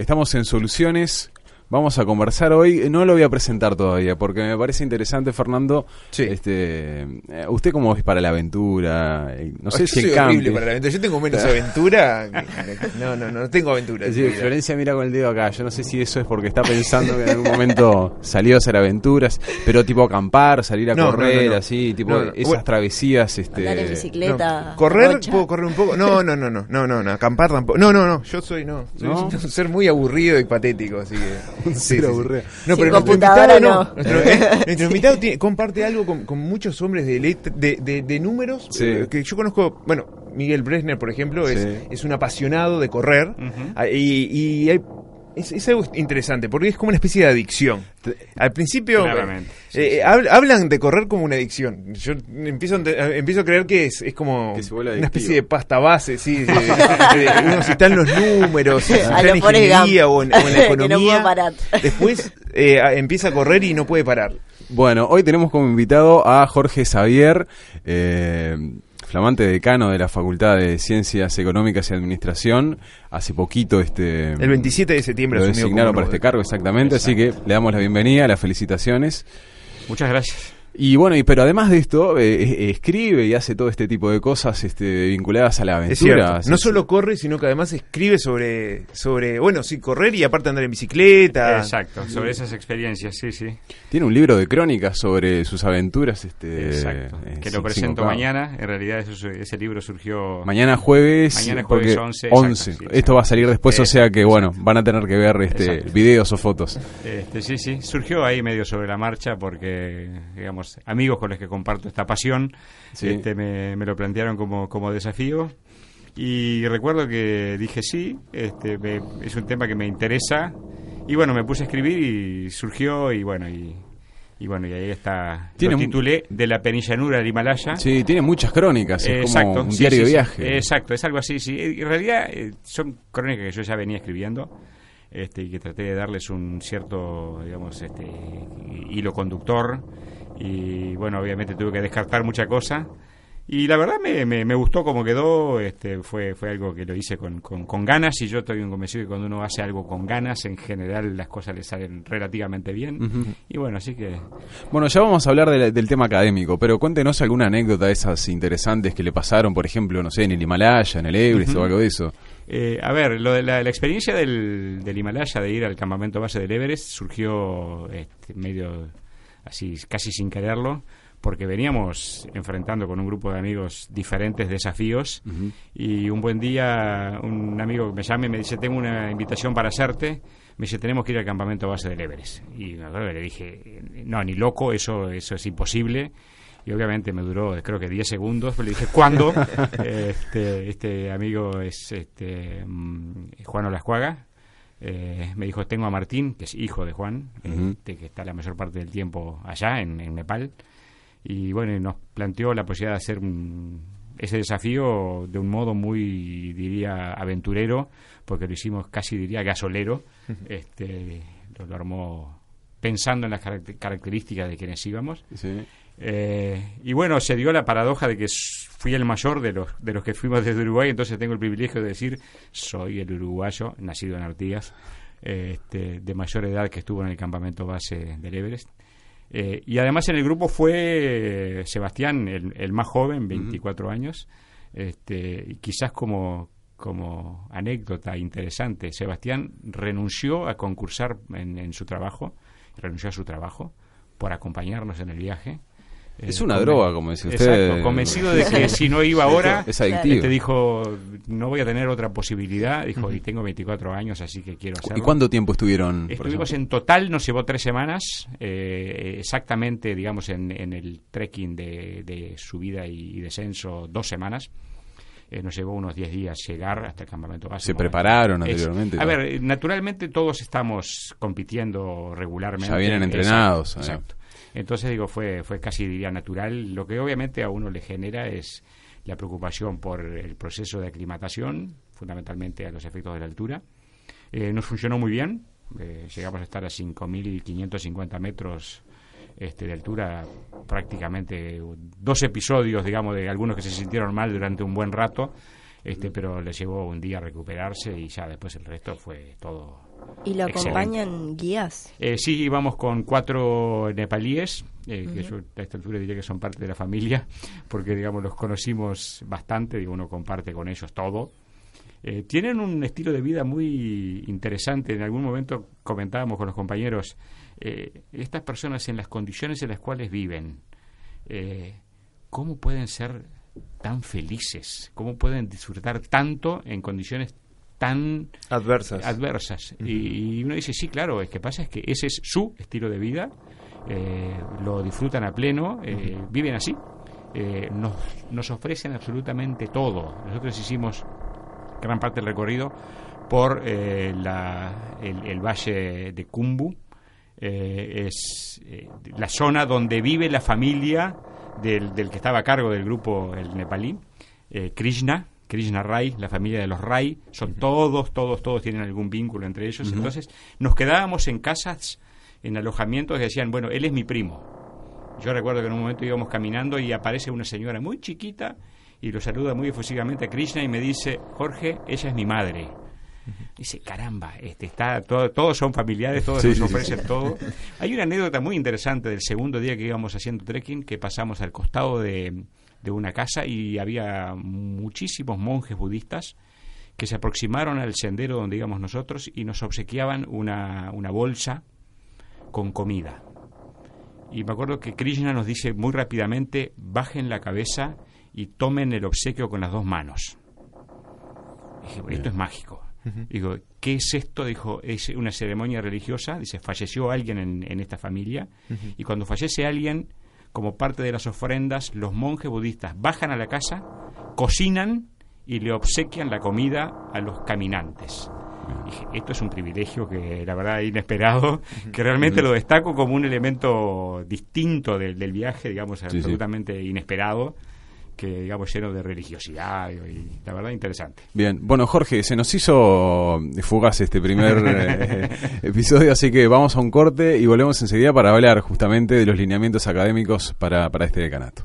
Estamos en Soluciones. Vamos a conversar hoy. No lo voy a presentar todavía porque me parece interesante, Fernando. Sí. Este, eh, ¿Usted cómo es para la aventura? Eh, No sé Yo si soy el horrible para la aventura. Yo tengo menos aventura. No, no, no, no tengo aventura. Sí. Florencia mira con el dedo acá. Yo no sé si eso es porque está pensando que en algún momento salió a hacer aventuras, pero tipo acampar, salir a No, correr, no, no. así, tipo No, no. esas Bueno, travesías. Este, Andar en No, bicicleta. correr, puedo correr un poco. No, no, no, no, no, no, no, acampar tampoco. No, no, no, yo soy, no, soy ¿No? un ser muy aburrido y patético, así que. Un Sí, ser sí, sí. aburrido. No, pero nuestro computadora, invitado no. no. Nuestro, eh, nuestro invitado tiene- comparte algo con, con muchos hombres de, let- de, de, de números Sí. eh, que yo conozco. Bueno, Miguel Bresner, por ejemplo, es, Sí. es un apasionado de correr ah, y, y hay- es, es algo interesante porque es como una especie de adicción. Al principio Claramente, eh, eh, habl- hablan de correr como una adicción. Yo empiezo a, eh, empiezo a creer que es, es como Que una especie de pasta base, sí. de- de- uno si está en los números, si está A en ingeniería o en, o en la no economía. Después eh, empieza a correr y no puede parar. Bueno, hoy tenemos como invitado a Jorge Xavier, eh, flamante decano de la Facultad de Ciencias Económicas y Administración. Hace poquito este El 27 de septiembre lo designaron para este cargo, exactamente. Así que le damos la bienvenida, las felicitaciones. Muchas gracias. Y bueno, y pero además de esto, eh, escribe y hace todo este tipo de cosas este, vinculadas a la aventura. Es No solo corre, sino que además escribe sobre, sobre bueno, sí, correr y aparte andar en bicicleta. Exacto, sobre esas experiencias, sí, sí. Tiene un libro de crónicas sobre sus aventuras. Este, Exacto. eh, que lo presento mañana. En realidad eso, ese libro surgió... Mañana jueves, Mañana jueves porque 11, exacto, 11. sí, Esto va a salir después, o sea que Exacto, bueno, van a tener que ver este videos o fotos. Este, sí, sí, surgió ahí medio sobre la marcha porque, digamos, amigos con los que comparto esta pasión Sí. este, me, me lo plantearon como, como desafío. Y recuerdo que dije sí, este, me- es un tema que me interesa. Y bueno, me puse a escribir y surgió y bueno, y, y bueno, y ahí está. Tiene lo titulé De la penillanura del Himalaya. Sí, tiene muchas crónicas, es Exacto, como un sí, diario sí, de sí. viaje. Exacto, es algo así, sí. En realidad eh, son crónicas que yo ya venía escribiendo este, y que traté de darles un cierto, digamos, este, hilo conductor. Y bueno, obviamente tuve que descartar mucha cosa. Y la verdad me, me, me gustó cómo quedó, este, fue, fue algo que lo hice con, con, con ganas y yo estoy convencido que cuando uno hace algo con ganas, en general las cosas le salen relativamente bien. Y bueno, así que Bueno, ya vamos a hablar de la- del tema académico, pero cuéntenos alguna anécdota de esas interesantes que le pasaron, por ejemplo, no sé, en el Himalaya, en el Everest o algo de eso. Eh, a ver, lo de la, la experiencia del, del Himalaya, de ir al campamento base del Everest, surgió este, medio así, casi sin quererlo, porque veníamos enfrentando con un grupo de amigos diferentes desafíos y un buen día un amigo me llama y me dice, tengo una invitación para hacerte, me dice, tenemos que ir al campamento base del Everest. Y le dije, no, ni loco, eso, eso es imposible. Y obviamente me duró, creo que 10 segundos, pero le dije, ¿cuándo? este, este amigo es este, mm, Juan Olascuaga. Eh, me dijo, tengo a Martín, que es hijo de Juan, este, que está la mayor parte del tiempo allá, en, en Nepal. Y bueno, nos planteó la posibilidad de hacer un- ese desafío de un modo muy, diría, aventurero, porque lo hicimos casi, diría, gasolero. este, lo, lo armó pensando en las caracter- características de quienes íbamos. Sí. Eh, y bueno, se dio la paradoja de que fui el mayor de los, de los que fuimos desde Uruguay, entonces tengo el privilegio de decir, soy el uruguayo, nacido en Artigas, eh, este, de mayor edad que estuvo en el campamento base del Everest. Eh, y además en el grupo fue eh, Sebastián, el, el más joven, 24 años, este, y quizás como, como anécdota interesante, Sebastián renunció a concursar en, en su trabajo, renunció a su trabajo por acompañarnos en el viaje. Es Eh, una droga, como decía usted. Exacto, convencido de que si no iba ahora, Es adictivo. te dijo, no voy a tener otra posibilidad, dijo, y tengo 24 años, así que quiero hacerlo. ¿Y cuánto tiempo estuvieron? Estuvimos en total, nos llevó tres semanas, eh, exactamente, digamos, en, en el trekking de, de subida y, y descenso, dos semanas. Eh, nos llevó unos 10 días llegar hasta el campamento base. ¿Se prepararon anteriormente? a ver, naturalmente todos estamos compitiendo regularmente. Ya vienen entrenados. Exacto. Entonces, digo, fue, fue casi, diría, natural. Lo que obviamente a uno le genera es la preocupación por el proceso de aclimatación, fundamentalmente a los efectos de la altura. Eh, nos funcionó muy bien. Eh, llegamos a estar a 5.550 metros este, de altura prácticamente dos episodios, digamos, de algunos que se sintieron mal durante un buen rato, este, pero les llevó un día a recuperarse y ya después el resto fue todo. ¿Y lo acompañan guías? Eh, sí, íbamos con cuatro nepalíes, eh, que yo a esta altura diría que son parte de la familia, porque digamos los conocimos bastante, digo, uno comparte con ellos todo. Eh, tienen un estilo de vida muy interesante. En algún momento comentábamos con los compañeros, eh, estas personas en las condiciones en las cuales viven, eh, ¿cómo pueden ser tan felices? ¿Cómo pueden disfrutar tanto en condiciones tan adversas? adversas? y, uno dice, sí, claro, es que pasa es que ese es su estilo de vida, lo disfrutan a pleno, viven así. nos, nos ofrecen absolutamente todo. Nosotros hicimos gran parte del recorrido por eh, la, el, valle de Kumbu. Eh, es eh, la zona donde vive la familia del, del, que estaba a cargo del grupo el nepalí, Krishna, Krishna Rai, la familia de los Rai, son todos, todos, todos tienen algún vínculo entre ellos. Entonces nos quedábamos en casas, en alojamientos que decían, bueno, él es mi primo. Yo recuerdo que en un momento íbamos caminando y aparece una señora muy chiquita y lo saluda muy efusivamente a Krishna y me dice, Jorge, ella es mi madre. Dice, caramba, este está todo, todos son familiares, todos nos ofrecen todo. Hay una anécdota muy interesante del segundo día que íbamos haciendo trekking, que pasamos al costado de, de una casa y había muchísimos monjes budistas que se aproximaron al sendero donde íbamos nosotros y nos obsequiaban una, una bolsa con comida. Y me acuerdo que Krishna nos dice muy rápidamente, bajen la cabeza y tomen el obsequio con las dos manos. esto es mágico. Digo, ¿qué es esto? Dijo, es una ceremonia religiosa. Dice, falleció alguien en, esta familia. Y cuando fallece alguien, como parte de las ofrendas, los monjes budistas bajan a la casa, cocinan y le obsequian la comida a los caminantes. Dije, esto es un privilegio que la verdad es inesperado, que realmente lo destaco como un elemento distinto del, viaje, digamos, absolutamente inesperado que digamos lleno de religiosidad y, la verdad interesante. Bien, bueno Jorge, se nos hizo fugaz este primer eh, episodio, así que vamos a un corte y volvemos enseguida para hablar justamente de los lineamientos académicos para, para este decanato.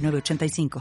85